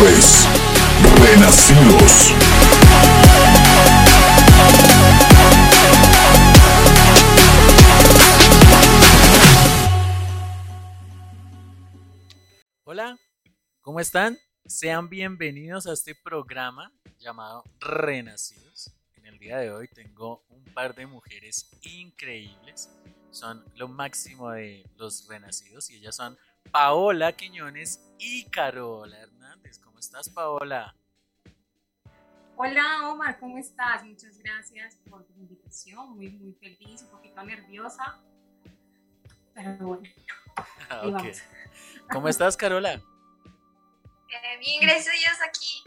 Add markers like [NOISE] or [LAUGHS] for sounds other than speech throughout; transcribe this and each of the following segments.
Renacidos. Hola, ¿cómo están? Sean bienvenidos a este programa llamado Renacidos. En el día de hoy tengo un par de mujeres increíbles. Son lo máximo de los renacidos y ellas son Paola Quiñones y Carola. ¿Cómo estás, Paola? Hola, Omar, ¿cómo estás? Muchas gracias por tu invitación. Muy, muy feliz, un poquito nerviosa. Pero bueno. Ah, ok. ¿Cómo estás, Carola? [LAUGHS] Eh, bien, gracias a Dios aquí.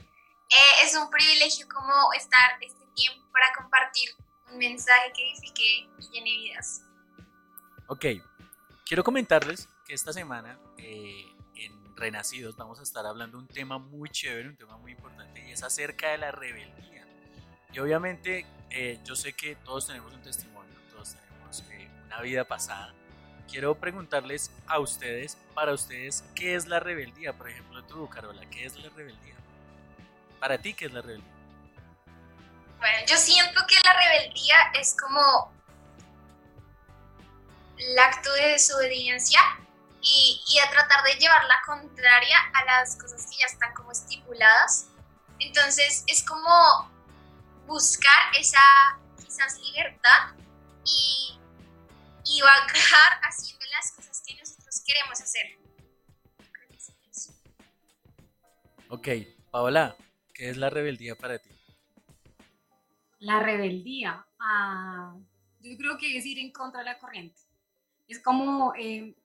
Eh, es un privilegio como estar este tiempo para compartir un mensaje que edifique y llene vidas. Ok, quiero comentarles que esta semana eh, Renacidos vamos a estar hablando un tema muy chévere, un tema muy importante y es acerca de la rebeldía. Y obviamente eh, yo sé que todos tenemos un testimonio, todos tenemos eh, una vida pasada. Quiero preguntarles a ustedes, para ustedes, ¿qué es la rebeldía? Por ejemplo, tú, Carola, ¿qué es la rebeldía? Para ti, ¿qué es la rebeldía? Bueno, yo siento que la rebeldía es como el acto de desobediencia y, y a tratar de llevar la contraria a las cosas que ya están como estipuladas. Entonces es como buscar esa quizás libertad y, y vagar haciendo las cosas que nosotros queremos hacer. Creo que sí, eso. Ok, Paola, ¿qué es la rebeldía para ti? La rebeldía. ah, yo creo que es ir en contra de la corriente. Es como, eh,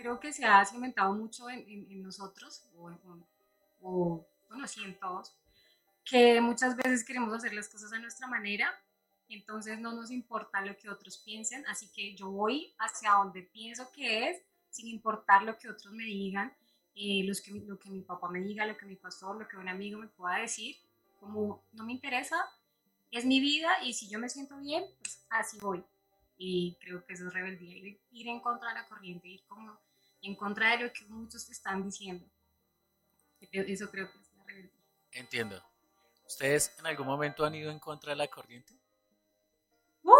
creo que se ha cimentado mucho en, en- en nosotros, o, en- o, bueno, sí, en todos, que muchas veces queremos hacer las cosas a nuestra manera, entonces no nos importa lo que otros piensen, así que yo voy hacia donde pienso que es, sin importar lo que otros me digan, eh, los que, lo que mi papá me diga, lo que mi pastor, lo que un amigo me pueda decir, como no me interesa, es mi vida y si yo me siento bien, pues así voy. Y creo que eso es rebeldía, ir, ir en contra de la corriente, ir como en contra de lo que muchos te están diciendo. Creo- Eso creo que es la rebeldía. Entiendo. ¿Ustedes en algún momento han ido en contra de la corriente? ¡Uh!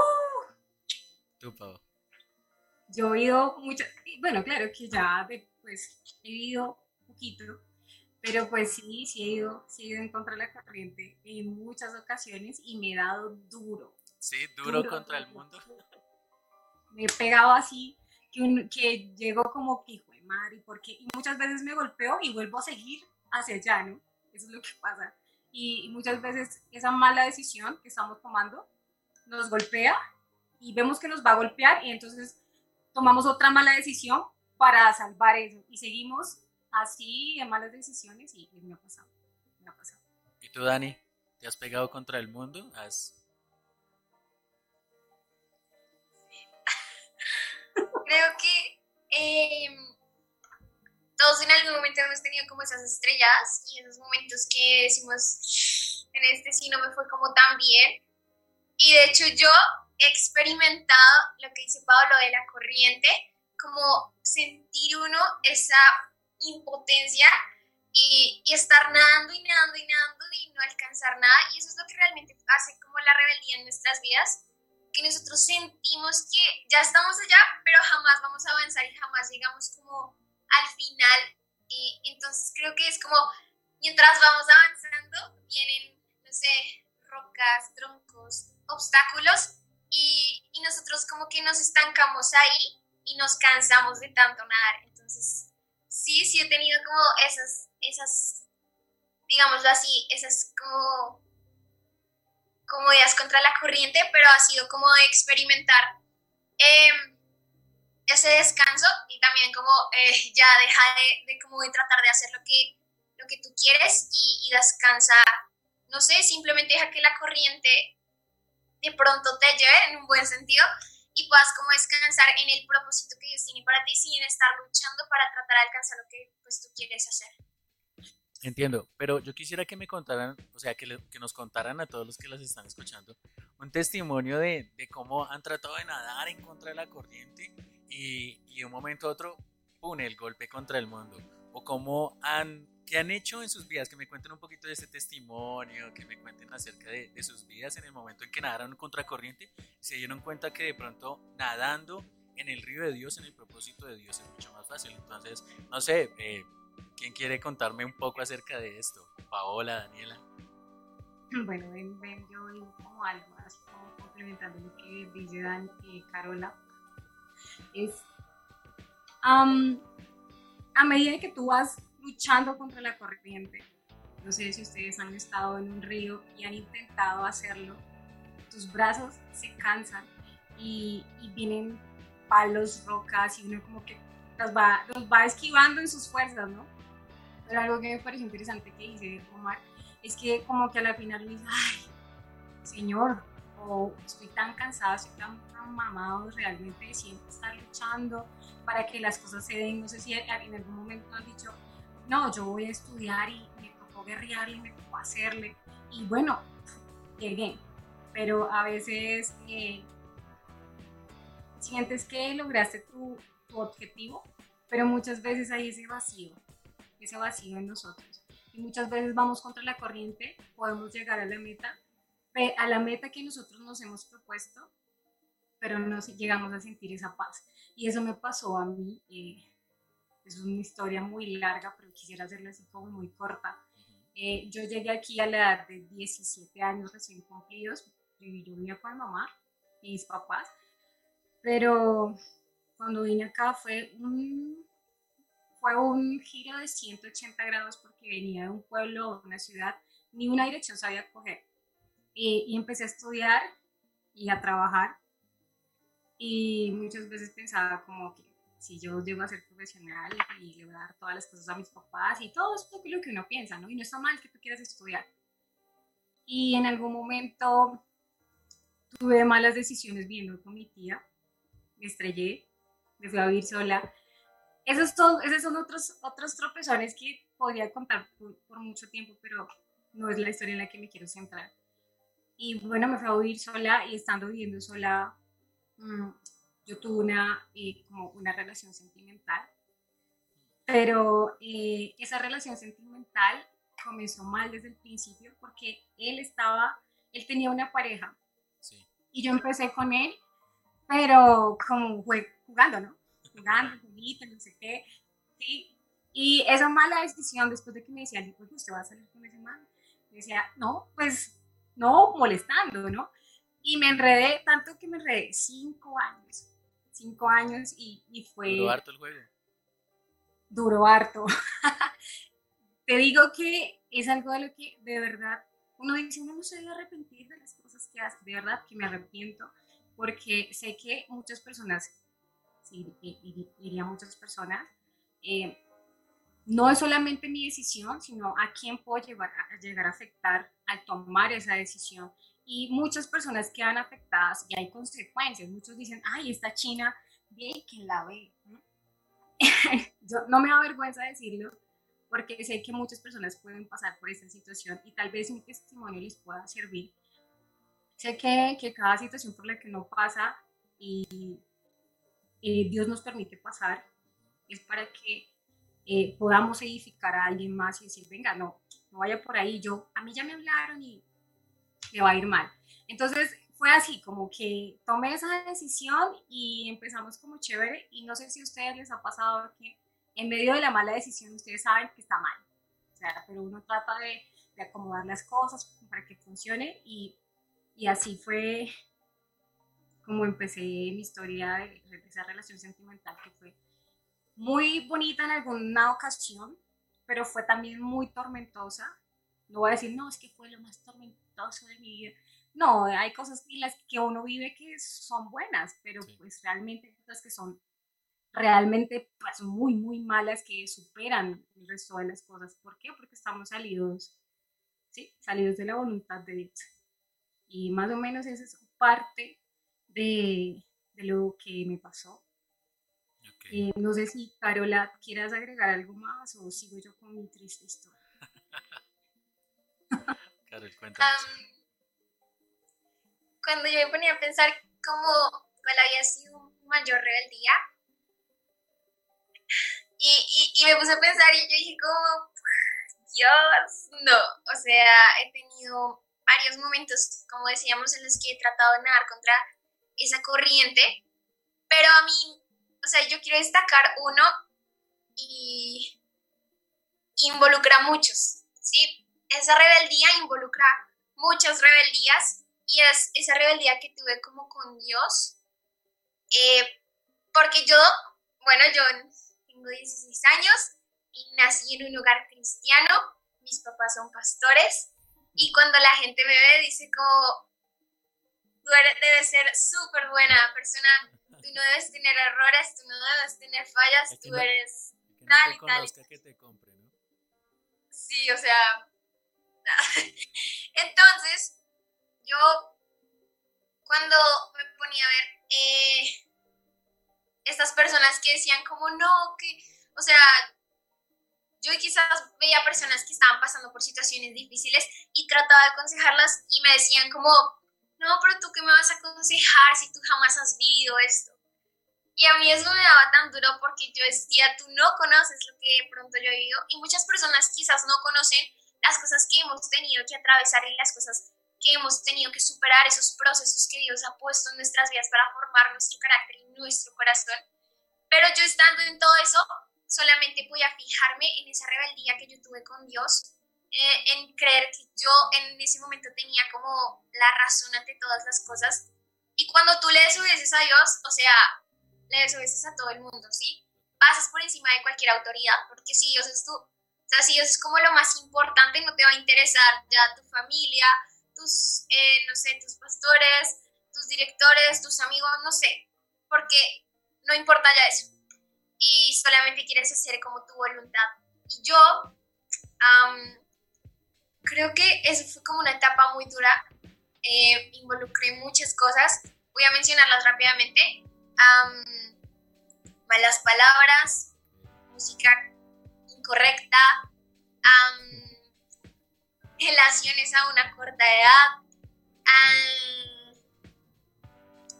Tú, Pau. Yo he ido mucho, bueno, claro que ya pues he ido poquito, pero pues sí, sí he ido, sí he ido en contra de la corriente en muchas ocasiones y me he dado duro. Sí, duro contra el mundo. Me he pegado así, que, un- que llego como que hijo de madre, porque y muchas veces me golpeo y vuelvo a seguir hacia allá, ¿no? Eso es lo que pasa. Y, y muchas veces esa mala decisión que estamos tomando nos golpea y vemos que nos va a golpear y entonces tomamos otra mala decisión para salvar eso y seguimos así en malas decisiones y, y me ha pasado. ¿Y tú, Dani? ¿Te has pegado contra el mundo? ¿Has... Creo que eh, todos en algún momento hemos tenido como esas estrelladas y esos momentos que decimos, en este sí no me fue como tan bien. Y de hecho yo he experimentado lo que dice Pablo de la corriente, como sentir uno esa impotencia y, y estar nadando y nadando y nadando y no alcanzar nada. Y eso es lo que realmente hace como la rebeldía en nuestras vidas, que nosotros sentimos que ya estamos allá, pero jamás vamos a avanzar y jamás llegamos como al final. Y entonces creo que es como mientras vamos avanzando, vienen, no sé, rocas, troncos, obstáculos y, y nosotros como que nos estancamos ahí y nos cansamos de tanto nadar. Entonces, sí, sí he tenido como esas, esas, digámoslo así, esas como como ideas contra la corriente, pero ha sido como experimentar eh, ese descanso y también como eh, [LAUGHS] ya deja de, de, como de tratar de hacer lo que, lo que tú quieres y, y descansa, no sé, simplemente deja que la corriente de pronto te lleve en un buen sentido y puedas como descansar en el propósito que Dios tiene para ti sin estar luchando para tratar de alcanzar lo que pues tú quieres hacer. Entiendo, pero yo quisiera que me contaran, o sea, que, le, que nos contaran a todos los que las están escuchando, un testimonio de, de cómo han tratado de nadar en contra de la corriente y, y de un momento a otro, ¡pum!, el golpe contra el mundo. O cómo han ¿Qué han hecho en sus vidas? Que me cuenten un poquito de ese testimonio, que me cuenten acerca de, de sus vidas en el momento en que nadaron contracorriente y se dieron cuenta que de pronto nadando en el río de Dios, en el propósito de Dios, es mucho más fácil. Entonces, no sé, eh, ¿quién quiere contarme un poco acerca de esto? Paola, Daniela. [LAUGHS] Bueno, ven, yo como algo más, complementando lo que dice Dan y Carola. Es, a medida que tú vas luchando contra la corriente, no sé si ustedes han estado en un río y han intentado hacerlo, tus brazos se cansan y vienen palos, rocas y uno como que los va, los va esquivando en sus fuerzas, ¿no? Pero algo que me pareció interesante que dice Omar es que como que a la final me dice, ay, señor, estoy tan cansada, estoy tan, tan mamado realmente de siempre estar luchando para que las cosas se den. No sé si en algún momento han dicho, no, yo voy a estudiar y me tocó guerrearle, me tocó hacerle. Y bueno, llegué. Pero a veces eh, sientes que lograste tu, tu objetivo, pero muchas veces hay ese vacío, ese vacío en nosotros. Y muchas veces vamos contra la corriente, podemos llegar a la meta, a la meta que nosotros nos hemos propuesto, pero no llegamos a sentir esa paz. Y eso me pasó a mí. eh, es una historia muy larga, pero quisiera hacerla así como muy corta. Eh, yo llegué aquí a la edad de 17 años recién cumplidos. Yo vivía con mi mamá y mis papás. Pero cuando vine acá fue un, fue un giro de 180 grados porque venía de un pueblo, una ciudad, ni una dirección sabía coger. Y, y empecé a estudiar y a trabajar. Y muchas veces pensaba como que si yo llego a ser profesional y le voy a dar todas las cosas a mis papás y todo es lo que uno piensa, ¿no? Y no está mal que tú quieras estudiar. Y en algún momento tuve malas decisiones viendo con mi tía, me estrellé, me fui a vivir sola. Esos, son, esos son otros, otros tropezones que podría contar por, por mucho tiempo, pero no es la historia en la que me quiero centrar. Y bueno, me fui a vivir sola y estando viviendo sola, mm, yo tuve una, eh, como una relación sentimental, pero eh, esa relación sentimental comenzó mal desde el principio porque él estaba, él tenía una pareja Sí. y yo empecé con él, pero como fue jugando, ¿no? Jugando, juguito, no sé qué, sí. Y esa mala decisión, después de que me decía, pues usted va a salir con ese man, me decía, no, pues no, molestando, ¿no? Y me enredé, tanto que me enredé cinco años, cinco años y, y fue Duró harto el juego. duró harto. [LAUGHS] Te digo que es algo de lo que de verdad uno dice, uno no se debe arrepentir de las cosas que hace, de verdad que me arrepiento, porque sé que muchas personas, y- y- diría muchas personas, eh, no es solamente mi decisión, sino a quién puedo llevar, a llegar a afectar al tomar esa decisión. Y muchas personas quedan afectadas y hay consecuencias. Muchos dicen, ay, esta China, ve quien la ve. ¿no? [LAUGHS] Yo, no me da vergüenza decirlo, porque sé que muchas personas pueden pasar por esta situación y tal vez mi testimonio les pueda servir. Sé que, que cada situación por la que uno pasa y, y Dios nos permite pasar es para que eh, podamos edificar a alguien más y decir, venga, no, no vaya por ahí, yo, a mí ya me hablaron y me va a ir mal. Entonces fue así, como que tomé esa decisión y empezamos como chévere y no sé si a ustedes les ha pasado que en medio de la mala decisión ustedes saben que está mal, o sea, pero uno trata de, de acomodar las cosas para que funcione y, y así fue como empecé mi historia de, de esa relación sentimental que fue muy bonita en alguna ocasión, pero fue también muy tormentosa. No voy a decir, no, es que fue lo más tormentoso de mi vida. No, hay cosas en las que uno vive que son buenas, pero Sí. pues realmente hay otras que son realmente pues muy, muy malas que superan el resto de las cosas. ¿Por qué? Porque estamos salidos, ¿sí? Salidos de la voluntad de Dios. Y más o menos esa es parte de, de lo que me pasó. Eh, no sé si Carola quieras agregar algo más o sigo yo con mi triste historia. [LAUGHS] Carol, cuéntanos. Cuando yo me ponía a pensar cómo cuál había sido mi mayor rebeldía, y, y, y me puse a pensar y yo dije como, Dios, no, o sea, he tenido varios momentos, como decíamos, en los que he tratado de nadar contra esa corriente, pero a mí, o sea, yo quiero destacar uno y involucra a muchos, ¿sí? Esa rebeldía involucra muchas rebeldías y es esa rebeldía que tuve como con Dios, eh, porque yo, bueno, yo tengo 16 años y nací en un lugar cristiano, mis papás son pastores y cuando la gente me ve dice como, tú debes ser súper buena persona, tú no debes tener errores, tú no debes tener fallas, tú eres tal y tal. que te compre, ¿no? Sí, o sea, [LAUGHS] entonces yo cuando me ponía a ver eh, estas personas que decían como no, que, o sea, yo quizás veía personas que estaban pasando por situaciones difíciles y trataba de aconsejarlas y me decían como, no, pero tú qué me vas a aconsejar si tú jamás has vivido esto. Y a mí eso me daba tan duro porque yo decía, tú no conoces lo que de pronto yo he vivido y muchas personas quizás no conocen las cosas que hemos tenido que atravesar y las cosas que hemos tenido que superar, esos procesos que Dios ha puesto en nuestras vidas para formar nuestro carácter y nuestro corazón. Pero yo estando en todo eso, solamente podía fijarme en esa rebeldía que yo tuve con Dios, eh, en creer que yo en ese momento tenía como la razón ante todas las cosas. Y cuando tú le desobedeces a Dios, o sea, le desobedeces a todo el mundo, ¿sí? Pasas por encima de cualquier autoridad, porque si Dios es tu, o sea, si Dios es como lo más importante, no te va a interesar ya tu familia, tus, eh, no sé, tus pastores, tus directores, tus amigos, no sé, porque no importa ya eso y solamente quieres hacer como tu voluntad. Y yo creo que eso fue como una etapa muy dura. Eh, involucré muchas cosas. Voy a mencionarlas rápidamente. malas palabras, música incorrecta, relaciones a una corta edad,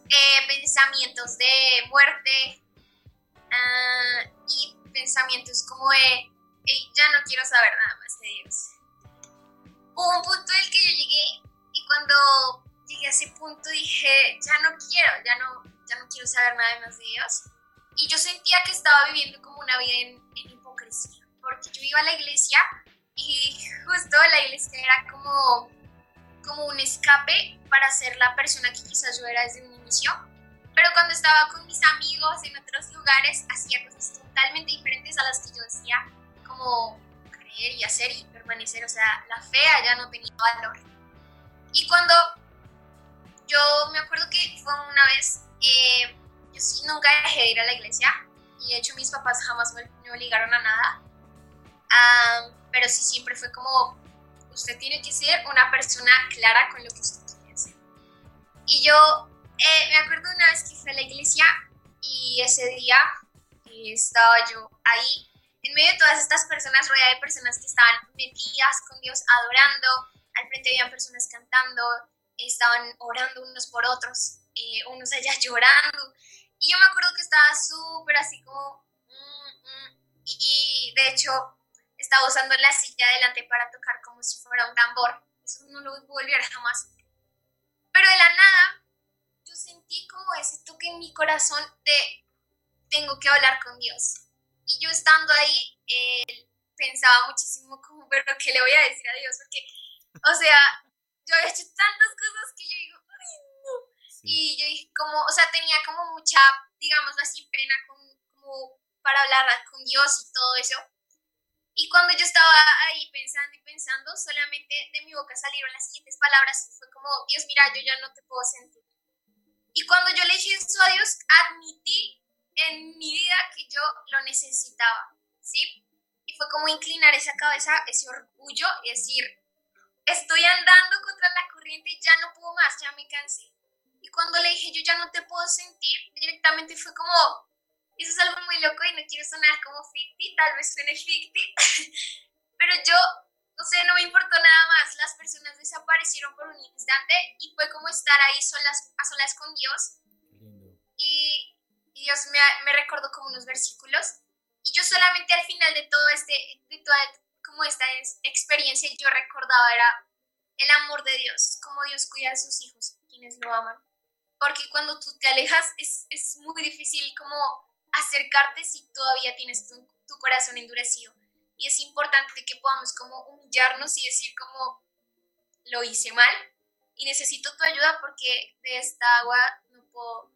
eh, pensamientos de muerte, Ah, y pensamientos como de, ya no quiero saber nada más de Dios. Hubo un punto en el que yo llegué y cuando llegué a ese punto dije, ya no quiero, ya no, ya no quiero saber nada más de Dios. Y yo sentía que estaba viviendo como una vida en, en hipocresía, porque yo iba a la iglesia y justo la iglesia era como, como un escape para ser la persona que quizás yo era desde un inicio pero cuando estaba con mis amigos en otros lugares, hacía cosas totalmente diferentes a las que yo hacía, como creer y hacer y permanecer. O sea, la fe ya no tenía valor. Y cuando yo me acuerdo que fue una vez, eh, yo sí nunca dejé de ir a la iglesia y de hecho mis papás jamás me, obligaron a nada. pero sí siempre fue como, usted tiene que ser una persona clara con lo que usted quiere hacer. Y yo eh, me acuerdo una vez que fui a la iglesia y ese día eh, estaba yo ahí, en medio de todas estas personas, rodeada de personas que estaban metidas con Dios, adorando. Al frente habían personas cantando, estaban orando unos por otros, eh, unos allá [LAUGHS] llorando. Y yo me acuerdo que estaba súper así como... Mm, mm, y de hecho estaba usando la silla adelante para tocar como si fuera un tambor. Eso no lo voy a olvidar jamás. Pero de la nada yo sentí como ese toque en mi corazón de tengo que hablar con Dios. Y yo estando ahí, eh, pensaba muchísimo como, pero ¿qué le voy a decir a Dios? Porque, o sea, yo había hecho tantas cosas que yo digo, ay, no. Y yo dije, como, o sea, tenía como mucha, digamos así, pena como para hablar con Dios y todo eso. Y cuando yo estaba ahí pensando y pensando, solamente de mi boca salieron las siguientes palabras. Fue como, Dios, mira, yo ya no te puedo sentir. Y cuando yo le dije eso a Dios, admití en mi vida que yo lo necesitaba, ¿sí? Y fue como inclinar esa cabeza, ese orgullo y decir, estoy andando contra la corriente, ya no puedo más, ya me cansé. Y cuando le dije, yo ya no te puedo sentir, directamente fue como, eso es algo muy loco y no quiero sonar como ficti, tal vez suene ficti, [LAUGHS] pero yo no sé, no me importó nada más. Las personas desaparecieron por un instante y fue como estar ahí solas, a solas con Dios. Y, Dios me, me, recordó como unos versículos. Y yo solamente al final de todo este, de toda como esta experiencia, yo recordaba era el amor de Dios, cómo Dios cuida a sus hijos, quienes lo aman. Porque cuando tú te alejas es, es muy difícil como acercarte si todavía tienes tu, tu corazón endurecido. Y es importante que podamos como humillarnos y decir como lo hice mal y necesito tu ayuda porque de esta agua no puedo,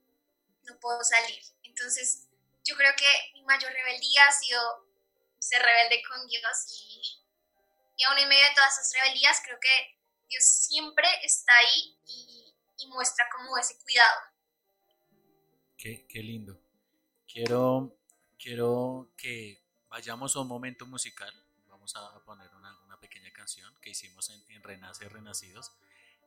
no puedo salir. Entonces, yo creo que mi mayor rebeldía ha sido ser rebelde con Dios y, y aún en medio de todas esas rebeldías creo que Dios siempre está ahí y, y muestra como ese cuidado. Qué, qué lindo. Quiero, quiero que vayamos a un momento musical. Vamos a poner una, una pequeña canción que hicimos en, en Renace Renacidos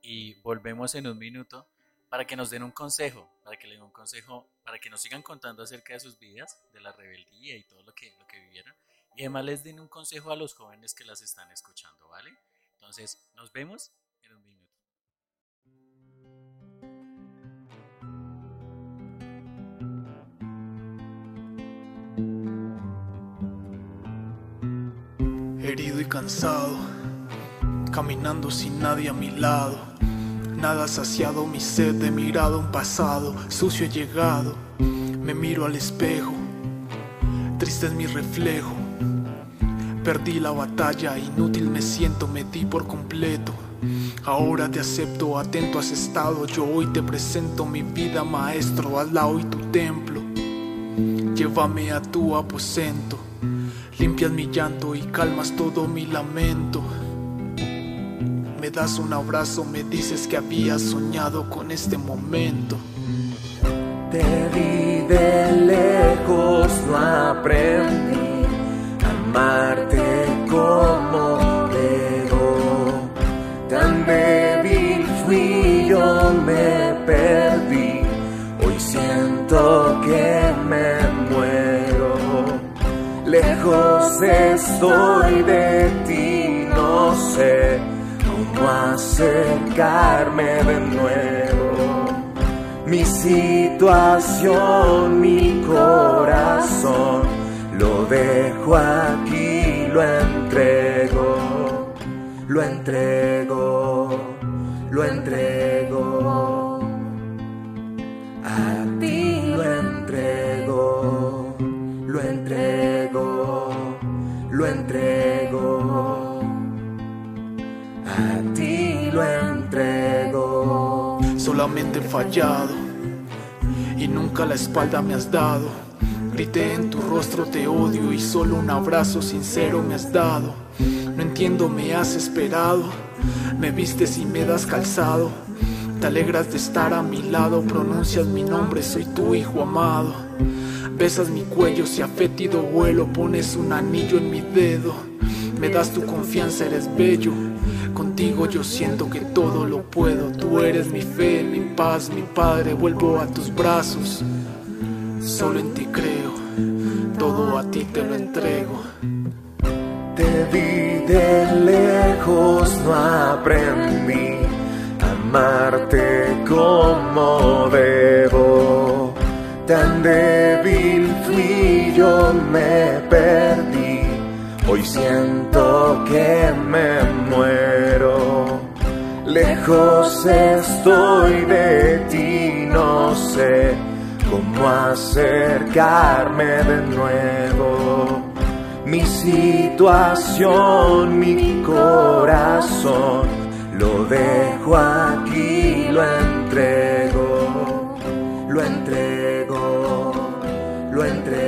y volvemos en un minuto para que nos den un consejo, para que le den un consejo, para que nos sigan contando acerca de sus vidas, de la rebeldía y todo lo que, lo que vivieron. Y además les den un consejo a los jóvenes que las están escuchando, ¿vale? Entonces, nos vemos en un minuto. Herido y cansado, caminando sin nadie a mi lado. Nada saciado mi sed de mirado un pasado, sucio he llegado. Me miro al espejo, triste es mi reflejo. Perdí la batalla, inútil me siento, me di por completo. Ahora te acepto, atento has estado. Yo hoy te presento mi vida, maestro, hazla hoy tu templo. Llévame a tu aposento, limpias mi llanto y calmas todo mi lamento. Me das un abrazo, me dices que habías soñado con este momento. Te vi de lejos, no aprendí a amarte como debo. Tan débil fui, yo me perdí. Hoy siento que me muero. Lejos estoy de ti, no sé cómo acercarme de nuevo. Mi situación, mi corazón, lo dejo aquí, lo entrego, lo entrego, lo entrego. Fallado y nunca la espalda me has dado. Grité en tu rostro te odio y solo un abrazo sincero me has dado. No entiendo, me has esperado, me vistes y me das calzado. Te alegras de estar a mi lado, pronuncias mi nombre, soy tu hijo amado. Besas mi cuello, si a fétido vuelo, pones un anillo en mi dedo. Me das tu confianza, eres bello. Contigo yo siento que todo lo puedo. Tú eres mi fe, mi paz, mi padre. Vuelvo a tus brazos. Solo en ti creo, todo a ti te lo entrego. Te vi de lejos, no aprendí a amarte como debo. Tan débil fui, yo me perdí. Hoy siento que me muero. Lejos estoy de ti, no sé cómo acercarme de nuevo. Mi situación, mi corazón, lo dejo aquí, lo entrego, lo entrego, lo entrego.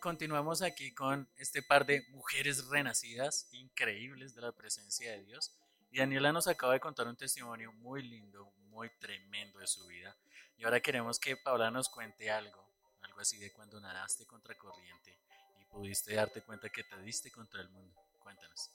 Continuamos aquí con este par de mujeres renacidas increíbles de la presencia de Dios. Y Daniela nos acaba de contar un testimonio muy lindo, muy tremendo de su vida. Y ahora queremos que Paula nos cuente algo, algo así de cuando nadaste contra corriente y pudiste darte cuenta que te diste contra el mundo. Cuéntanos.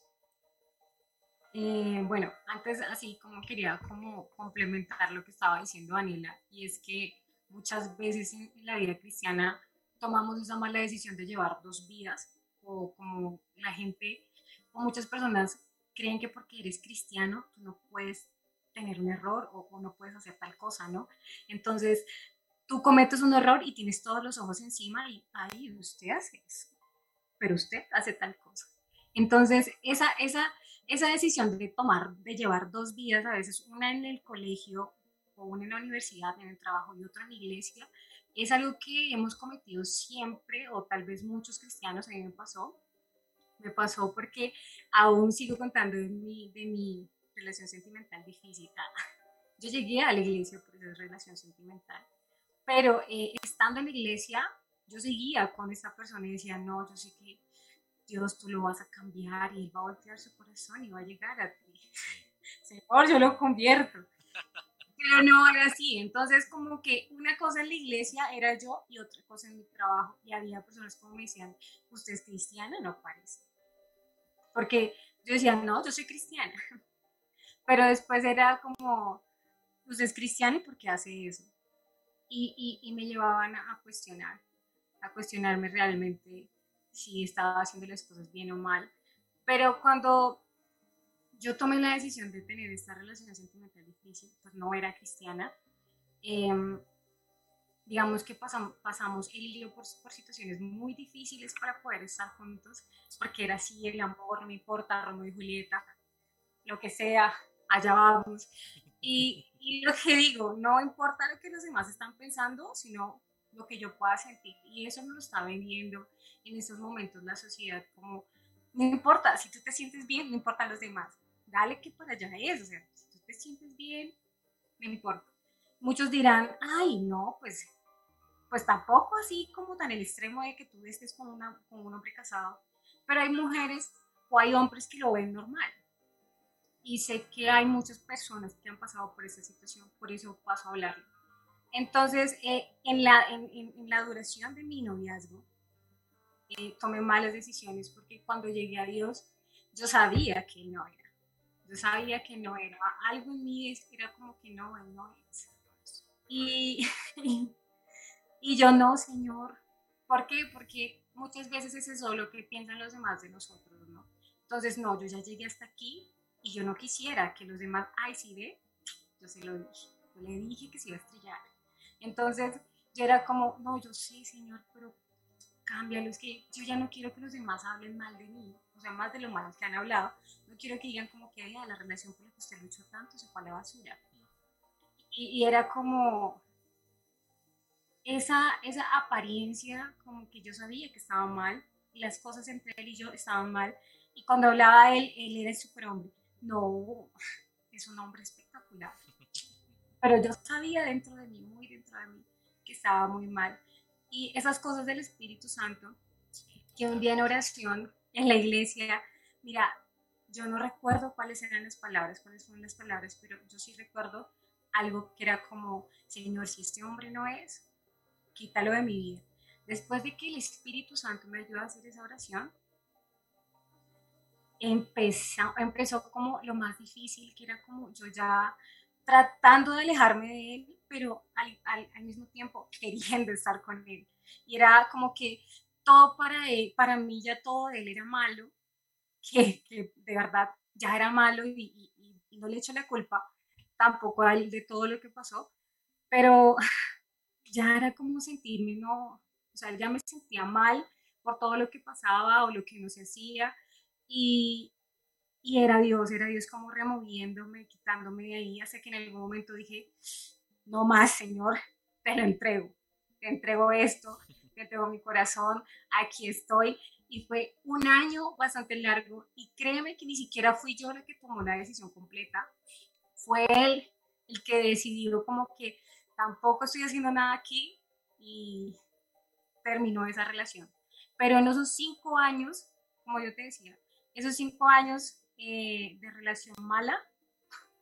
Eh, bueno, antes así como quería como complementar lo que estaba diciendo Daniela, y es que muchas veces en la vida cristiana tomamos esa mala decisión de llevar dos vidas, o como la gente, o muchas personas creen que porque eres cristiano, tú no puedes tener un error o, o no puedes hacer tal cosa, ¿no? Entonces, tú cometes un error y tienes todos los ojos encima y, ay, usted hace eso, pero usted hace tal cosa. Entonces, esa, esa, esa decisión de tomar, de llevar dos vidas, a veces una en el colegio o una en la universidad, en el trabajo y otra en la iglesia, es algo que hemos cometido siempre, o tal vez muchos cristianos, a mí me pasó. Me pasó porque aún sigo contando de mi, de mi relación sentimental difícil. [LAUGHS] Yo llegué a la iglesia por esa relación sentimental, pero eh, estando en la iglesia, yo seguía con esa persona y decía, no, yo sé que Dios tú lo vas a cambiar y va a voltear su corazón y va a llegar a ti. [LAUGHS] Señor, yo lo convierto pero no era así. Entonces, como que una cosa en la iglesia era yo y otra cosa en mi trabajo. Y había personas como me decían, ¿usted es cristiana? No parece. Porque yo decía, no, yo soy cristiana. [LAUGHS] Pero después era como, ¿usted es cristiana y por qué hace eso? Y, y, me llevaban a, a cuestionar, a cuestionarme realmente si estaba haciendo las cosas bien o mal. Pero cuando yo tomé la decisión de tener esta relación sentimental difícil, pues no era cristiana. Eh, digamos que pasamos, pasamos y yo por, por, situaciones muy difíciles para poder estar juntos, porque era así el amor, no importa, Romeo y Julieta, lo que sea, allá vamos. Y, y lo que digo, no importa lo que los demás están pensando, sino lo que yo pueda sentir. Y eso nos lo está vendiendo en estos momentos la sociedad como, no importa, si tú te sientes bien, no importa los demás dale que para allá es, o sea, si tú te sientes bien, no importa. Muchos dirán, ay, no, pues, pues tampoco así como tan el extremo de que tú estés con, una, con un hombre casado, pero hay mujeres o hay hombres que lo ven normal. Y sé que hay muchas personas que han pasado por esa situación, por eso paso a hablarlo. Entonces, eh, en, la, en, en, la duración de mi noviazgo, eh, tomé malas decisiones porque cuando llegué a Dios, yo sabía que no era yo sabía que no era, algo en mí era como que no, es. Y, [LAUGHS] y yo no, Señor. ¿Por qué? Porque muchas veces es eso lo que piensan los demás de nosotros, ¿no? Entonces, no, yo ya llegué hasta aquí y yo no quisiera que los demás, ay, sí ve, yo se lo dije, yo le dije que se iba a estrellar. Entonces, yo era como, no, yo sí, Señor, pero cámbialo, es que yo ya no quiero que los demás hablen mal de mí, o sea, más de lo malo que han hablado, no quiero que digan como que la relación por la que usted luchó tanto se fue a la basura. Y, y, era como esa, esa apariencia, como que yo sabía que estaba mal, y las cosas entre él y yo estaban mal, y cuando hablaba él, él era el superhombre. No, es un hombre espectacular. [LAUGHS] Pero yo sabía dentro de mí, muy dentro de mí, que estaba muy mal. Y esas cosas del Espíritu Santo, que un día en oración en la iglesia, mira, yo no recuerdo cuáles eran las palabras, cuáles fueron las palabras, pero yo sí recuerdo algo que era como, Señor, si este hombre no es, quítalo de mi vida. Después de que el Espíritu Santo me ayudó a hacer esa oración, empezó, empezó como lo más difícil, que era como yo ya tratando de alejarme de él, pero al, al, al mismo tiempo queriendo estar con él. Y era como que todo para él, para mí ya todo de él era malo, que, que de verdad ya era malo y, y, y, no le echo la culpa tampoco a él de todo lo que pasó, pero [LAUGHS] ya era como sentirme, no, o sea, ya me sentía mal por todo lo que pasaba o lo que no se hacía y, y era Dios, era Dios como removiéndome, quitándome de ahí, hasta que en algún momento dije, no más, Señor, te lo entrego, te entrego esto, te entrego mi corazón, aquí estoy. Y fue un año bastante largo y créeme que ni siquiera fui yo la que tomó la decisión completa, fue él el que decidió como que tampoco estoy haciendo nada aquí y terminó esa relación. Pero en esos cinco años, como yo te decía, esos cinco años eh, de relación mala,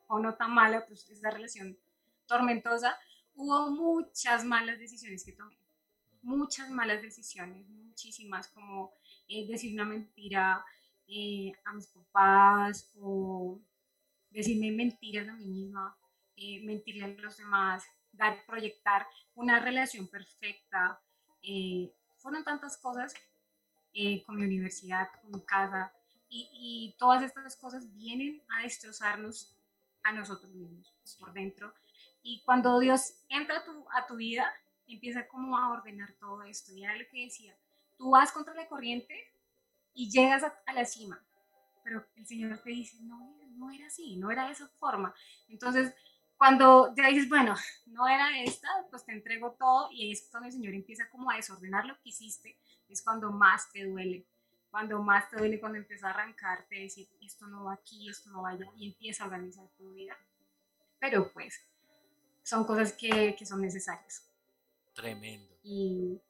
o no tan mala, pues esa relación tormentosa, hubo muchas malas decisiones que tomé. Muchas malas decisiones, muchísimas, como eh, decir una mentira eh, a mis papás o decirme mentiras a mí misma, eh, mentirle a los demás, dar, proyectar una relación perfecta, fueron tantas cosas con mi universidad, con mi casa, y, todas estas cosas vienen a destrozarnos a nosotros mismos por dentro. Y cuando Dios entra a tu, a tu vida, empieza como a ordenar todo esto. Y era lo que decía, tú vas contra la corriente y llegas a, a la cima, pero el Señor te dice, no, no era así, no era de esa forma. Entonces, cuando ya dices, bueno, no era esta, pues te entrego todo y es cuando el Señor empieza como a desordenar lo que hiciste, es cuando más te duele, cuando más te duele cuando empieza a arrancarte, decir, esto no va aquí, esto no va allá, y empieza a organizar tu vida. Pero pues, son cosas que, que son necesarias. Tremendo. Y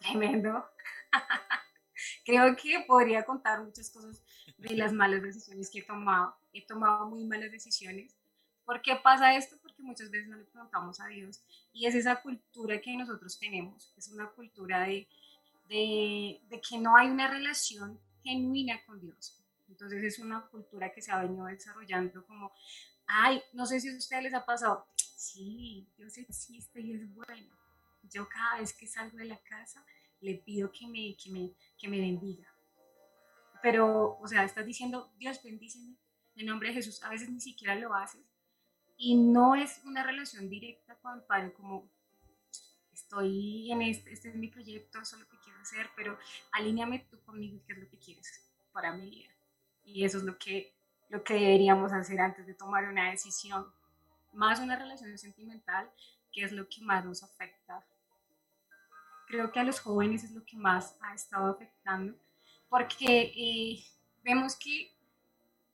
tremendo. [LAUGHS] Creo que podría contar muchas cosas de las [LAUGHS] malas decisiones que he tomado. He tomado muy malas decisiones. ¿Por qué pasa esto? Porque muchas veces no le preguntamos a Dios. Y es esa cultura que nosotros tenemos. Es una cultura de, de, que no hay una relación genuina con Dios. Entonces es una cultura que se ha venido desarrollando como, ay, no sé si a ustedes les ha pasado, sí, Dios existe y es bueno. Yo cada vez que salgo de la casa le pido que me, que me, que me bendiga. Pero, o sea, estás diciendo, Dios bendíceme en nombre de Jesús. A veces ni siquiera lo haces. Y no es una relación directa con el Padre, como estoy en este, este es mi proyecto, eso es lo que hacer, pero alíñame tú conmigo qué es lo que quieres para mi vida. Y eso es lo que, lo que deberíamos hacer antes de tomar una decisión. Más una relación sentimental, que es lo que más nos afecta creo que a los jóvenes es lo que más ha estado afectando, porque eh, vemos que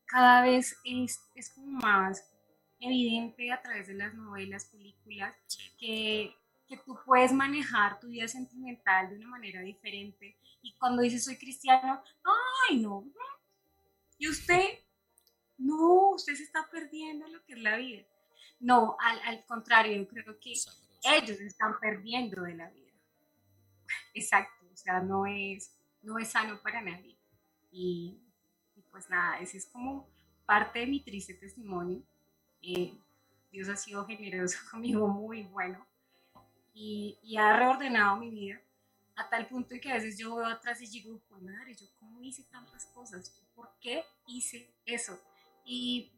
cada vez es, es, como más evidente a través de las novelas, películas, que, que tú puedes manejar tu vida sentimental de una manera diferente. Y cuando dices soy cristiano, ay, no. Y usted, no, usted se está perdiendo lo que es la vida. No, al, al contrario, yo creo que ellos están perdiendo de la vida. Exacto, o sea, no es, no es sano para nadie. Y, y pues nada, ese es como parte de mi triste testimonio. Eh, Dios ha sido generoso [LAUGHS] conmigo, muy bueno, y, y, ha reordenado mi vida a tal punto que a veces yo veo atrás y digo, pues madre, yo cómo hice tantas cosas, ¿por qué hice eso? Y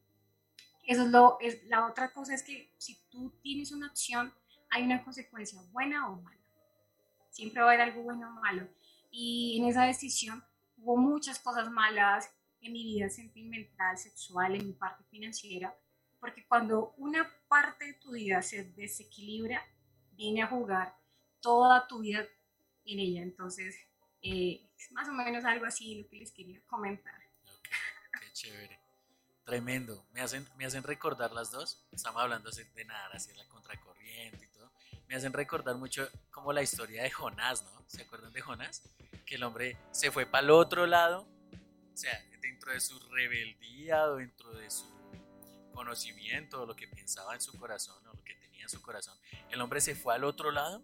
eso es lo, es, la otra cosa es que si tú tienes una acción, hay una consecuencia buena o mala siempre va a haber algo bueno o malo. Y en esa decisión hubo muchas cosas malas en mi vida sentimental, sexual, en mi parte financiera, porque cuando una parte de tu vida se desequilibra, viene a jugar toda tu vida en ella. Entonces, eh, es más o menos algo así lo que les quería comentar. qué chévere. Tremendo. Me hacen, me hacen recordar las dos. Estamos hablando de nadar hacia la contracorriente me hacen recordar mucho como la historia de Jonás, ¿no? ¿Se acuerdan de Jonás? Que el hombre se fue para el otro lado, o sea, dentro de su rebeldía o dentro de su conocimiento o lo que pensaba en su corazón su corazón, el hombre se fue al otro lado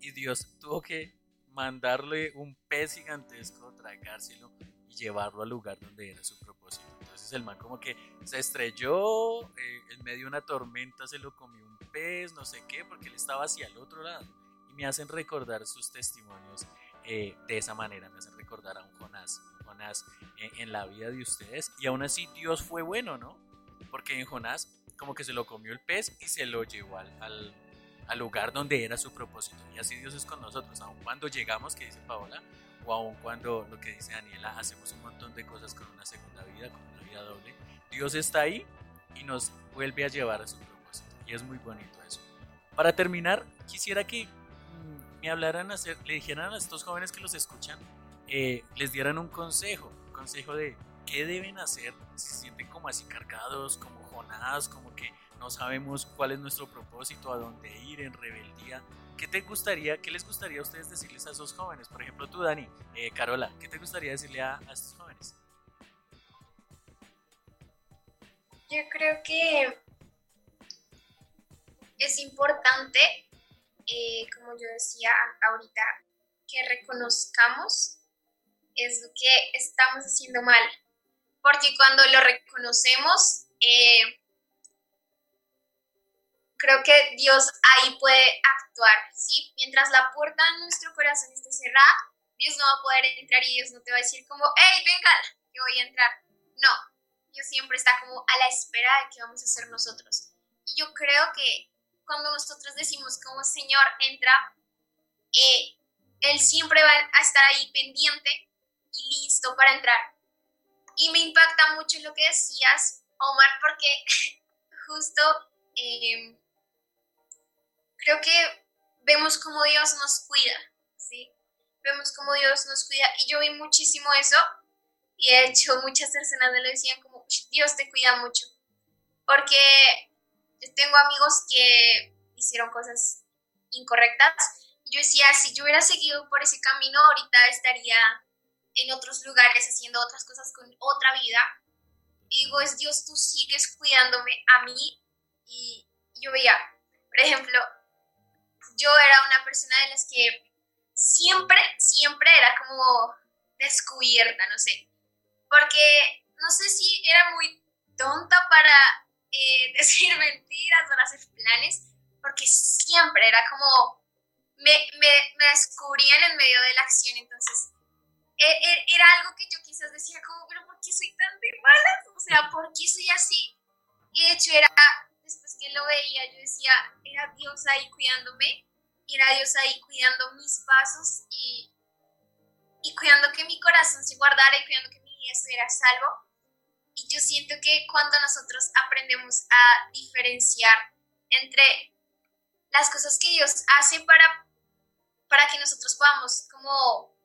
y Dios tuvo que mandarle un pez gigantesco, tragárselo y llevarlo al lugar donde era su propósito. Entonces el man como que se estrelló, eh, en medio de una tormenta se lo comió un pez, no sé qué, porque él estaba hacia el otro lado. Y me hacen recordar sus testimonios eh, de esa manera, me hacen recordar a un Jonás, un Jonás eh, en la vida de ustedes. Y aún así Dios fue bueno, ¿no? Porque en Jonás como que se lo comió el pez y se lo llevó al, al, al lugar donde era su propósito. Y así Dios es con nosotros, aun cuando llegamos, que dice Paola, o aun cuando lo que dice Daniela, hacemos un montón de cosas con una segunda vida, con una vida doble. Dios está ahí y nos vuelve a llevar a su propósito y es muy bonito eso. Para terminar, quisiera que mm, me hablaran, le dijeran a estos jóvenes que los escuchan, eh, les dieran un consejo, un consejo de qué deben hacer si se sienten como así cargados, como jonadas, como que no sabemos cuál es nuestro propósito, a dónde ir en rebeldía. ¿Qué te gustaría, qué les gustaría a ustedes decirles a esos jóvenes? Por ejemplo, tú, Dani, eh, Carola, ¿qué te gustaría decirle a, estos jóvenes? Yo creo que es importante, eh, como yo decía ahorita, que reconozcamos es lo que estamos haciendo mal. Porque cuando lo reconocemos, eh, creo que Dios ahí puede actuar, ¿sí? Mientras la puerta de nuestro corazón esté cerrada, Dios no va a poder entrar y Dios no te va a decir como, hey, venga, que voy a entrar. No, Dios siempre está como a la espera de qué vamos a hacer nosotros. Y yo creo que cuando nosotros decimos como Señor, entra, eh, Él siempre va a estar ahí pendiente y listo para entrar. Y me impacta mucho lo que decías, Omar, porque [LAUGHS] justo eh, creo que vemos cómo Dios nos cuida, ¿sí? Vemos cómo Dios nos cuida. Y yo vi muchísimo eso y de hecho muchas personas me lo decían como, Dios te cuida mucho. Porque yo tengo amigos que hicieron cosas incorrectas. Yo decía, si yo hubiera seguido por ese camino, ahorita estaría en otros lugares haciendo otras cosas con otra vida. Y digo, es Dios, tú sigues cuidándome a mí. Y yo veía, por ejemplo, yo era una persona de las que siempre, siempre era como descubierta, no sé. Porque no sé si era muy tonta para eh, [LAUGHS] decir mentiras o hacer planes, porque siempre era como, me, me, me, descubrían en medio de la acción, entonces era algo que yo quizás decía como, pero ¿por qué soy tan de malas? O sea, ¿por qué soy así? Y de hecho era, después que lo veía, yo decía, era Dios ahí cuidándome era Dios ahí cuidando mis pasos y, y cuidando que mi corazón se guardara y cuidando que mi vida estuviera salvo. Y yo siento que cuando nosotros aprendemos a diferenciar entre las cosas que Dios hace para, para que nosotros podamos como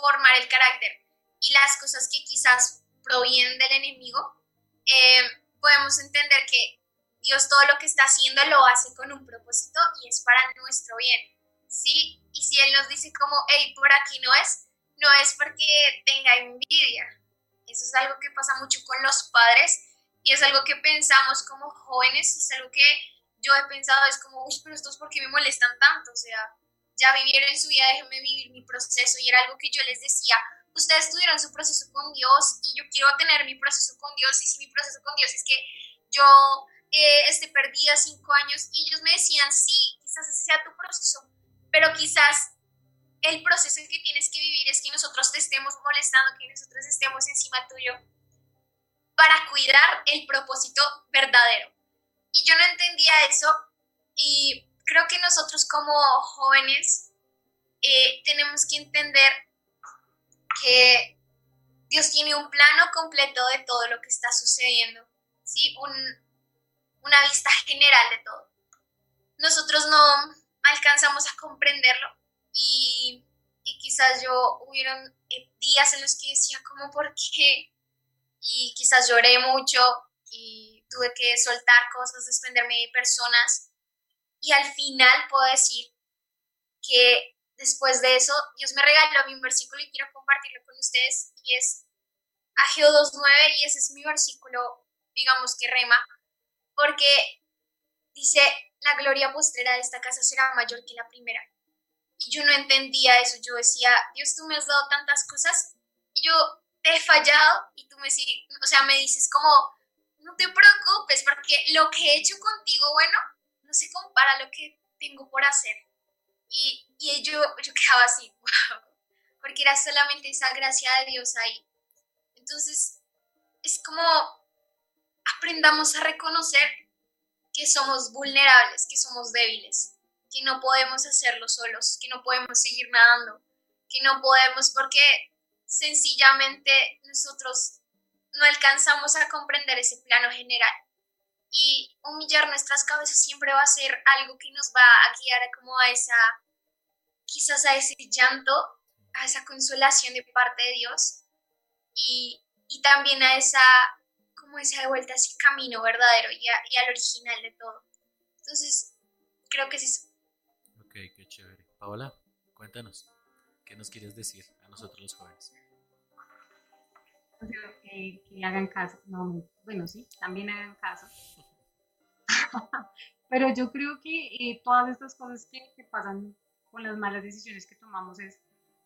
formar el carácter y las cosas que quizás provienen del enemigo, eh, podemos entender que Dios todo lo que está haciendo lo hace con un propósito y es para nuestro bien, ¿sí? Y si Él nos dice como, hey, por aquí no es, no es porque tenga envidia. Eso es algo que pasa mucho con los padres y es algo que pensamos como jóvenes, es algo que yo he pensado, es como, uy, pero estos por qué me molestan tanto, o sea, ya vivieron su vida, déjenme vivir mi proceso y era algo que yo les decía, ustedes tuvieron su proceso con Dios y yo quiero tener mi proceso con Dios y si mi proceso con Dios es que yo eh, este, perdida cinco años y ellos me decían, sí, quizás ese sea tu proceso, pero quizás el proceso que tienes que vivir es que nosotros te estemos molestando, que nosotros estemos encima tuyo para cuidar el propósito verdadero. Y yo no entendía eso y creo que nosotros como jóvenes eh, tenemos que entender que Dios tiene un plano completo de todo lo que está sucediendo, ¿sí? Un, una vista general de todo. Nosotros no alcanzamos a comprenderlo y, y quizás yo hubieron eh, días en los que decía como por qué y quizás lloré mucho y tuve que soltar cosas, desprenderme de personas y al final puedo decir que después de eso Dios me regaló mi versículo y quiero compartirlo con ustedes y es Ageo 2.9 y ese es mi versículo digamos que rema porque dice, la gloria postrera de esta casa será mayor que la primera. Y yo no entendía eso, yo decía, Dios, tú me has dado tantas cosas y yo te he fallado y tú me, o sea, me dices como, no te preocupes porque lo que he hecho contigo, bueno, no se compara lo que tengo por hacer. Y, y yo, yo quedaba así, [LAUGHS] wow, porque era solamente esa gracia de Dios ahí. Entonces, es como aprendamos a reconocer que somos vulnerables, que somos débiles, que no podemos hacerlo solos, que no podemos seguir nadando, que no podemos porque sencillamente nosotros no alcanzamos a comprender ese plano general. Y humillar nuestras cabezas siempre va a ser algo que nos va a guiar como a esa, quizás a ese llanto, a esa consolación de parte de Dios y, y también a esa como esa vuelta a ese camino verdadero y, al original de todo. Entonces, creo que es eso. Ok, qué chévere. Paola, cuéntanos, ¿qué nos quieres decir a nosotros los jóvenes? Que, que hagan caso. No, bueno, sí, también hagan caso. [LAUGHS] Pero yo creo que eh, todas estas cosas que, que pasan con las malas decisiones que tomamos es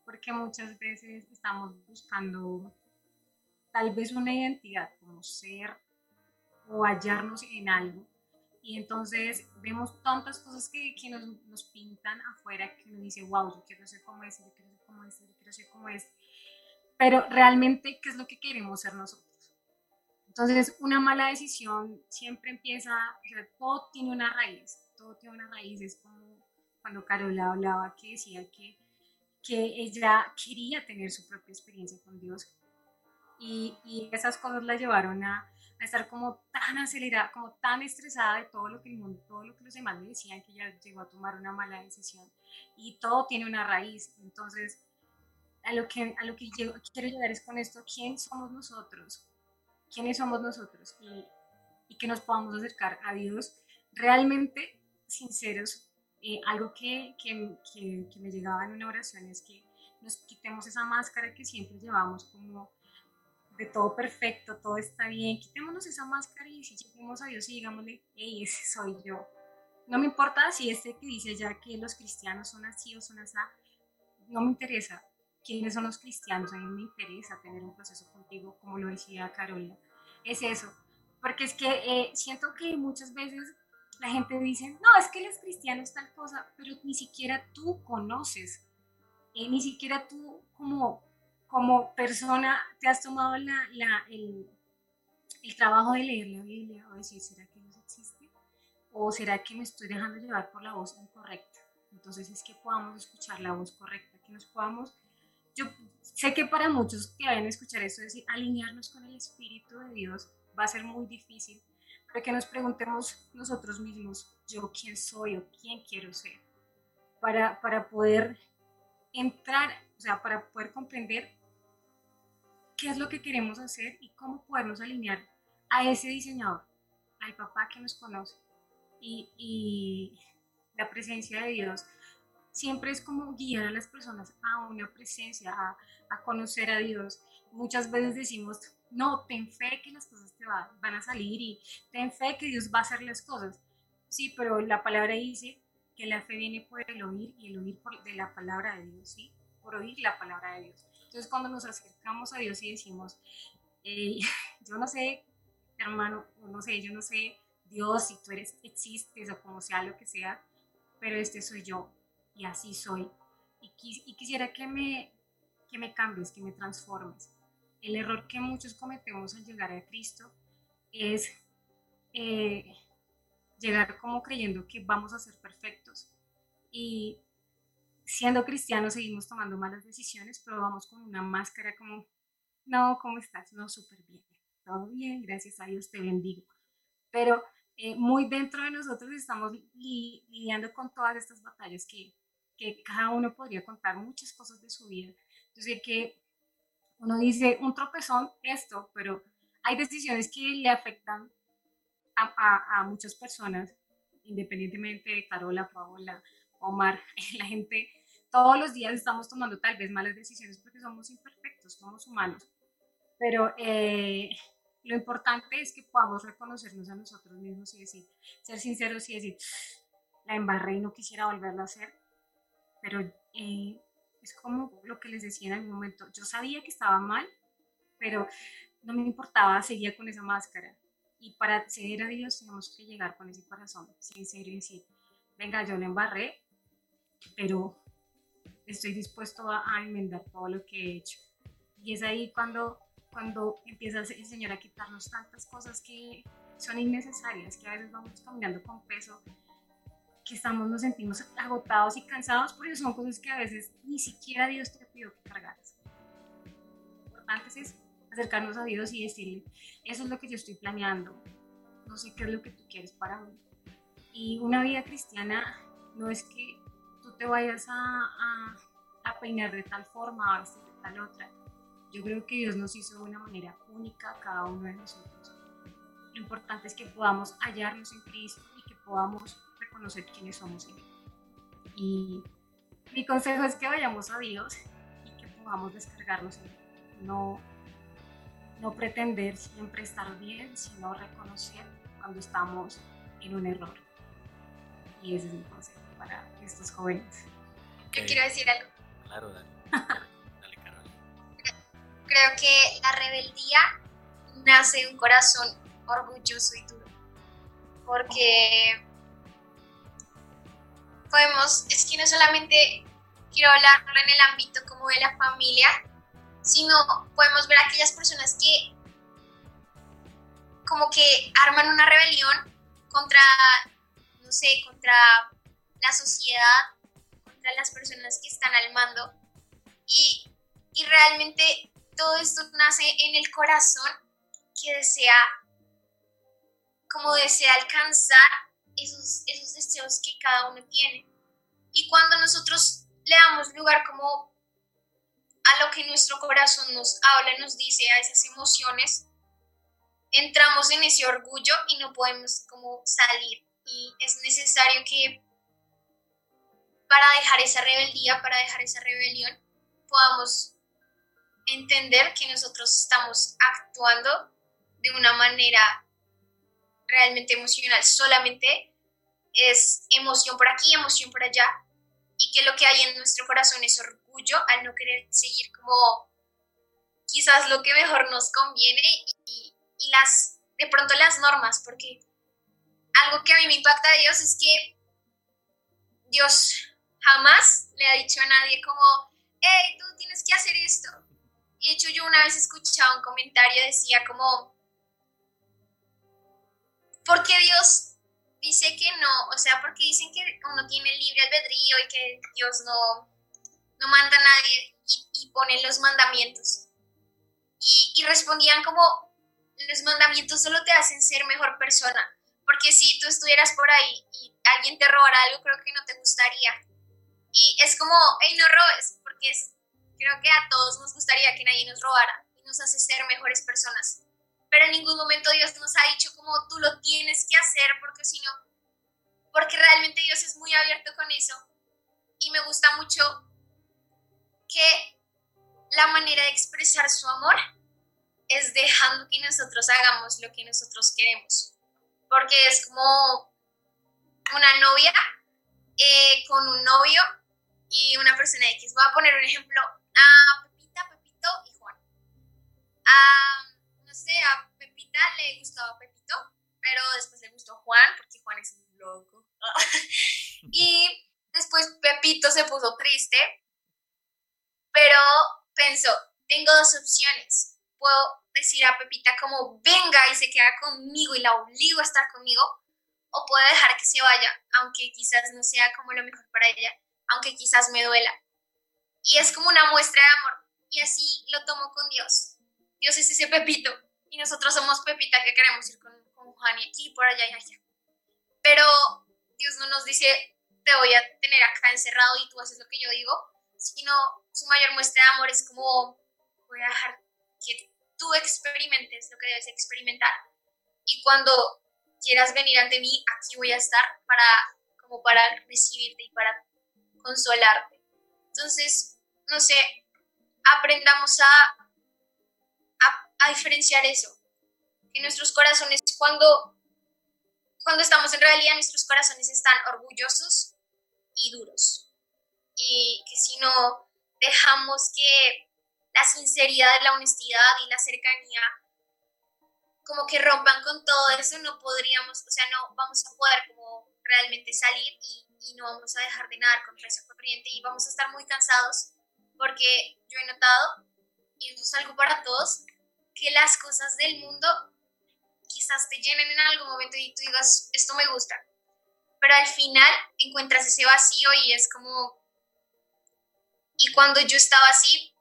porque muchas veces estamos buscando tal vez una identidad como ser o hallarnos en algo, y entonces vemos tantas cosas que, que nos, pintan afuera que nos dice, wow, yo quiero ser como este, yo quiero ser como este, yo quiero ser como este. Pero realmente, ¿qué es lo que queremos ser nosotros? Entonces, una mala decisión siempre empieza, o sea, todo tiene una raíz, todo tiene una raíz. Es como cuando Carola hablaba que decía que, que ella quería tener su propia experiencia con Dios. Y, y esas cosas la llevaron a, a estar como tan acelerada, como tan estresada de todo lo que el mundo, todo lo que los demás le decían, que ella llegó a tomar una mala decisión. Y todo tiene una raíz. Entonces, a lo que, a lo que quiero llegar es con esto, ¿quién somos nosotros? ¿Quiénes somos nosotros? Y, que nos podamos acercar a Dios realmente sinceros. Eh, algo que, que, que, que me llegaba en una oración es que nos quitemos esa máscara que siempre llevamos como de todo perfecto, todo está bien, quitémonos esa máscara y si lleguemos a Dios y digámosle, hey, ese soy yo. No me importa si este que dice ya que los cristianos son así o son así, no me interesa quiénes son los cristianos, a mí me interesa tener un proceso contigo, como lo decía Carolina. Es eso, porque es que eh, siento que muchas veces la gente dice, no, es que los cristianos tal cosa, pero ni siquiera tú conoces, eh, ni siquiera tú como como persona te has tomado la, la, el, el, trabajo de leer la Biblia o decir, ¿será que Dios existe? ¿O será que me estoy dejando llevar por la voz incorrecta? Entonces es que podamos escuchar la voz correcta, que nos podamos... Yo sé que para muchos que vayan a escuchar esto, decir, alinearnos con el Espíritu de Dios va a ser muy difícil, pero que nos preguntemos nosotros mismos, yo quién soy o quién quiero ser, para, para poder entrar, o sea, para poder comprender qué es lo que queremos hacer y cómo podernos alinear a ese diseñador, al papá que nos conoce. Y, y la presencia de Dios siempre es como guiar a las personas a una presencia, a, conocer a Dios. Muchas veces decimos, no, ten fe que las cosas te va, van a salir y ten fe que Dios va a hacer las cosas. Sí, pero la palabra dice que la fe viene por el oír y el oír por, de la palabra de Dios, ¿sí? Por oír la palabra de Dios. Entonces cuando nos acercamos a Dios y decimos, [LAUGHS] yo no sé, hermano, no sé, yo no sé, Dios, si tú eres, existes o como sea lo que sea, pero este soy yo y así soy. Y, y quisiera que me, que me cambies, que me transformes. El error que muchos cometemos al llegar a Cristo es eh, llegar como creyendo que vamos a ser perfectos. Y siendo cristianos seguimos tomando malas decisiones, pero vamos con una máscara como, no, ¿cómo estás? No, súper bien, todo bien, gracias a Dios, te bendigo. Pero eh, muy dentro de nosotros estamos lidiando con todas estas batallas que, que cada uno podría contar muchas cosas de su vida. Entonces, que uno dice un tropezón, esto, pero hay decisiones que le afectan a, a, a muchas personas, independientemente de Carola, Paola, Omar, [LAUGHS] la gente, todos los días estamos tomando tal vez malas decisiones porque somos imperfectos, somos humanos. Pero eh, lo importante es que podamos reconocernos a nosotros mismos y decir, ser sinceros y decir, la embarré y no quisiera volverlo a hacer. Pero eh, es como lo que les decía en algún momento, yo sabía que estaba mal, pero no me importaba, seguía con esa máscara. Y para acceder a Dios tenemos que llegar con ese corazón sincero y decir, venga, yo la embarré, pero estoy dispuesto a, enmendar todo lo que he hecho. Y es ahí cuando, cuando empieza el Señor a quitarnos tantas cosas que son innecesarias, que a veces vamos caminando con peso, que estamos, nos sentimos agotados y cansados, porque son cosas que a veces ni siquiera Dios te pidió que cargaras. Lo importante es acercarnos a Dios y decirle, eso es lo que yo estoy planeando, no sé qué es lo que tú quieres para mí. Y una vida cristiana no es que te vayas a, a, peinar de tal forma, a vestir de tal otra. Yo creo que Dios nos hizo de una manera única cada uno de nosotros. Lo importante es que podamos hallarnos en Cristo y que podamos reconocer quiénes somos en Él. Y mi consejo es que vayamos a Dios y que podamos descargarnos en Él. No, no pretender siempre estar bien, sino reconocer cuando estamos en un error. Y ese es mi consejo para estos jóvenes. Yo quiero decir algo. Claro, dale. [LAUGHS] dale, Carol. Creo que la rebeldía nace de un corazón orgulloso y duro. porque podemos, es que no solamente quiero hablarlo en el ámbito como de la familia, sino podemos ver a aquellas personas que como que arman una rebelión contra, no sé, contra la sociedad, contra las personas que están al mando. Y, y realmente todo esto nace en el corazón que desea, como desea alcanzar esos, deseos que cada uno tiene. Y cuando nosotros le damos lugar como a lo que nuestro corazón nos habla, nos dice, a esas emociones, entramos en ese orgullo y no podemos como salir. Y es necesario que para dejar esa rebeldía, para dejar esa rebelión, podamos entender que nosotros estamos actuando de una manera realmente emocional. Solamente es emoción por aquí, emoción por allá, y que lo que hay en nuestro corazón es orgullo al no querer seguir como quizás lo que mejor nos conviene y, las de pronto las normas, porque algo que a mí me impacta de Dios es que Dios jamás le ha dicho a nadie como, hey, tú tienes que hacer esto. De hecho yo una vez escuchaba un comentario, decía como, ¿por qué Dios dice que no? O sea, porque dicen que uno tiene libre albedrío y que Dios no, no manda a nadie y, y pone los mandamientos. Y, y respondían como, los mandamientos solo te hacen ser mejor persona. Porque si tú estuvieras por ahí y alguien te robara algo, creo que no te gustaría. Y es como, hey, no robes, porque es, creo que a todos nos gustaría que nadie nos robara y nos hace ser mejores personas. Pero en ningún momento Dios nos ha dicho como tú lo tienes que hacer, porque si no, porque realmente Dios es muy abierto con eso. Y me gusta mucho que la manera de expresar su amor es dejando que nosotros hagamos lo que nosotros queremos. Porque es como una novia eh, con un novio y una persona X. Voy a poner un ejemplo a Pepita, Pepito y Juan. A, no a Pepita le gustaba Pepito, pero después le gustó Juan, porque Juan es un loco. [LAUGHS] y después Pepito se puso triste, pero pensó, tengo dos opciones. Puedo decir a Pepita como venga y se queda conmigo y la obligo a estar conmigo, o puedo dejar que se vaya, aunque quizás no sea como lo mejor para ella aunque quizás me duela. Y es como una muestra de amor. Y así lo tomo con Dios. Dios es ese Pepito. Y nosotros somos Pepita que queremos ir con, con Juan y aquí, por allá y allá. Pero Dios no nos dice, te voy a tener acá encerrado y tú haces lo que yo digo, sino su mayor muestra de amor es como, voy a dejar que tú experimentes lo que debes experimentar. Y cuando quieras venir ante mí, aquí voy a estar para, como para recibirte y para consolarte. Entonces, no sé, aprendamos a, a, diferenciar eso. Que nuestros corazones, cuando, cuando estamos en realidad, nuestros corazones están orgullosos y duros. Y que si no dejamos que la sinceridad, la honestidad y la cercanía como que rompan con todo eso, no podríamos, o sea, no vamos a poder como realmente salir y y no vamos a dejar de nadar contra esa corriente y vamos a estar muy cansados porque yo he notado, y eso es algo para todos, que las cosas del mundo quizás te llenen en algún momento y tú digas, esto me gusta, pero al final encuentras ese vacío y es como, y cuando yo estaba así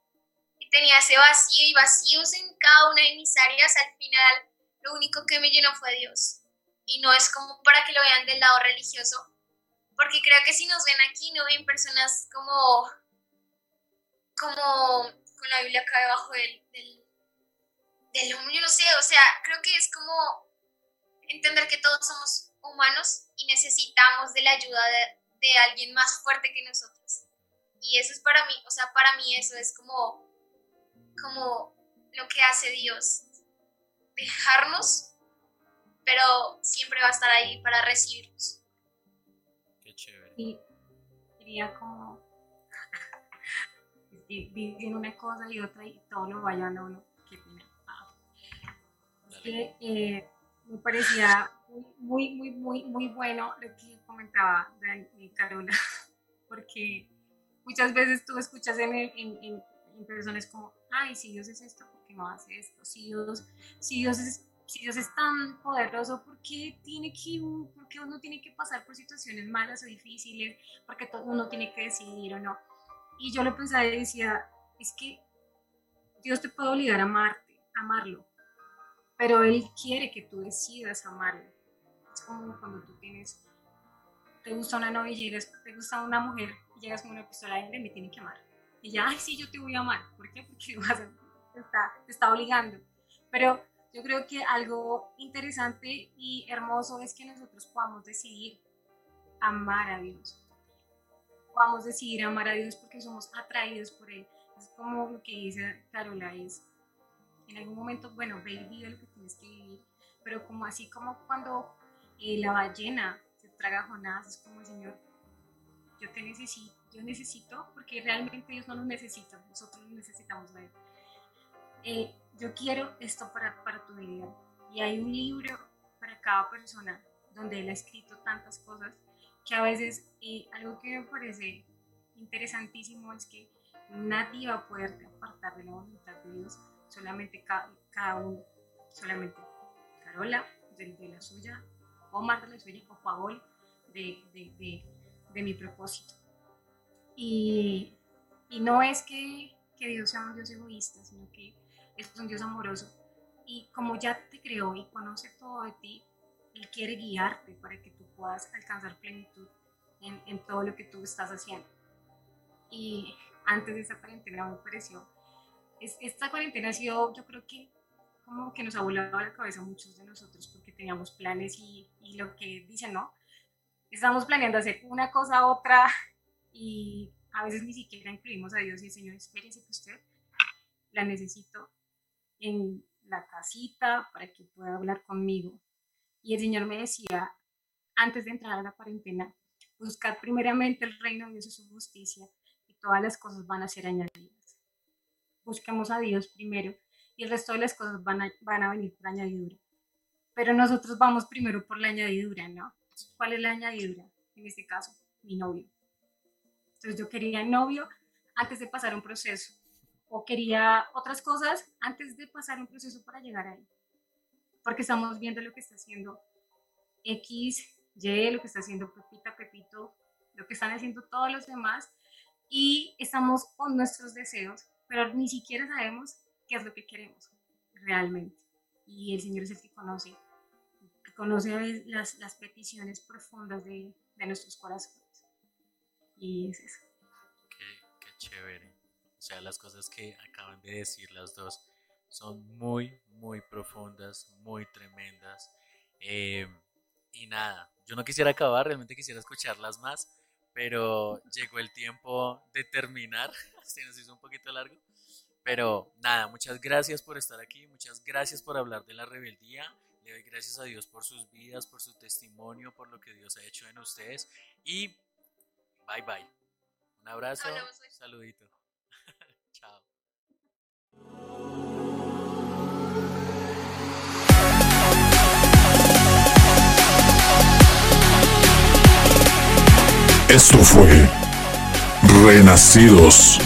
y tenía ese vacío y vacíos en cada una de mis áreas, al final lo único que me llenó fue Dios. Y no es como para que lo vean del lado religioso, porque creo que si nos ven aquí no ven personas como, como con la Biblia acá debajo del, del, del yo no sé, o sea, creo que es como entender que todos somos humanos y necesitamos de la ayuda de, de alguien más fuerte que nosotros. Y eso es para mí, o sea, para mí eso es como, como lo que hace Dios, dejarnos, pero siempre va a estar ahí para recibirnos. Y quería como [LAUGHS] dicen una cosa y otra y todo lo vayan a uno. Que eh, me parecía muy, muy, muy, muy bueno lo que comentaba Dani, Carola, [LAUGHS] porque muchas veces tú escuchas en, en, en, personas como, ay, si Dios es esto, ¿por qué no hace esto? Si Dios, si Dios es si Dios es tan poderoso, ¿por qué, tiene que, ¿por qué uno tiene que pasar por situaciones malas o difíciles? Porque todo uno tiene que decidir o no. Y yo lo pensaba y decía, es que Dios te puede obligar a amarte, amarlo, pero Él quiere que tú decidas amarlo. Es como cuando tú tienes, te gusta una novia te gusta una mujer y llegas con una pistola y me tiene que amar. Y ya, ay, sí, yo te voy a amar. ¿Por qué? Porque [LAUGHS] te está, te obligando. Pero yo creo que algo interesante y hermoso es que nosotros podamos decidir amar a Dios. Podamos decidir amar a Dios porque somos atraídos por Él. Es como lo que dice Carola, es en algún momento, bueno, ve y vive lo que tienes que vivir, pero como así como cuando eh, la ballena se traga Jonás, es como Señor, yo te necesito, yo necesito, porque realmente Dios no nos necesita, nosotros necesitamos a Él. Eh, yo quiero esto para, para tu vida. Y hay un libro para cada persona donde él ha escrito tantas cosas que a veces eh, algo que me parece interesantísimo es que nadie va a poder apartar de la voluntad de Dios, solamente cada, uno, solamente Carola de, de, la suya, Omar de la suya o Paul de, de, de mi propósito. Y, y no es que, que Dios sea un Dios egoísta, sino que es un Dios amoroso. Y como ya te creó y conoce todo de ti, Él quiere guiarte para que tú puedas alcanzar plenitud en, en todo lo que tú estás haciendo. Y antes de esa cuarentena me pareció, es, esta cuarentena ha sido, yo creo que como que nos ha volado la cabeza a muchos de nosotros porque teníamos planes y, lo que dicen, ¿no? Estamos planeando hacer una cosa, otra y a veces ni siquiera incluimos a Dios y el Señor, espérese que usted la necesito en la casita para que pueda hablar conmigo. Y el Señor me decía, antes de entrar a la cuarentena, buscar primeramente el reino de Dios y su justicia y todas las cosas van a ser añadidas. Busquemos a Dios primero y el resto de las cosas van a, van a venir por añadidura. Pero nosotros vamos primero por la añadidura, ¿no? ¿Cuál es la añadidura? En este caso, mi novio. Entonces yo quería novio antes de pasar un proceso o quería otras cosas antes de pasar un proceso para llegar ahí. Porque estamos viendo lo que está haciendo X, Y, lo que está haciendo Pepita, Pepito, lo que están haciendo todos los demás y estamos con nuestros deseos, pero ni siquiera sabemos qué es lo que queremos realmente. Y el Señor es el que conoce, que conoce las, las peticiones profundas de, de nuestros corazones. Y es eso. Qué, qué chévere. O sea, las cosas que acaban de decir las dos son muy, muy profundas, muy tremendas. Eh, y nada, yo no quisiera acabar, realmente quisiera escucharlas más, pero llegó el tiempo de terminar. [LAUGHS] Se nos hizo un poquito largo. Pero nada, muchas gracias por estar aquí, muchas gracias por hablar de la rebeldía. Le doy gracias a Dios por sus vidas, por su testimonio, por lo que Dios ha hecho en ustedes. Y bye bye. Un abrazo, saludito. [LAUGHS] Esto fue Renacidos.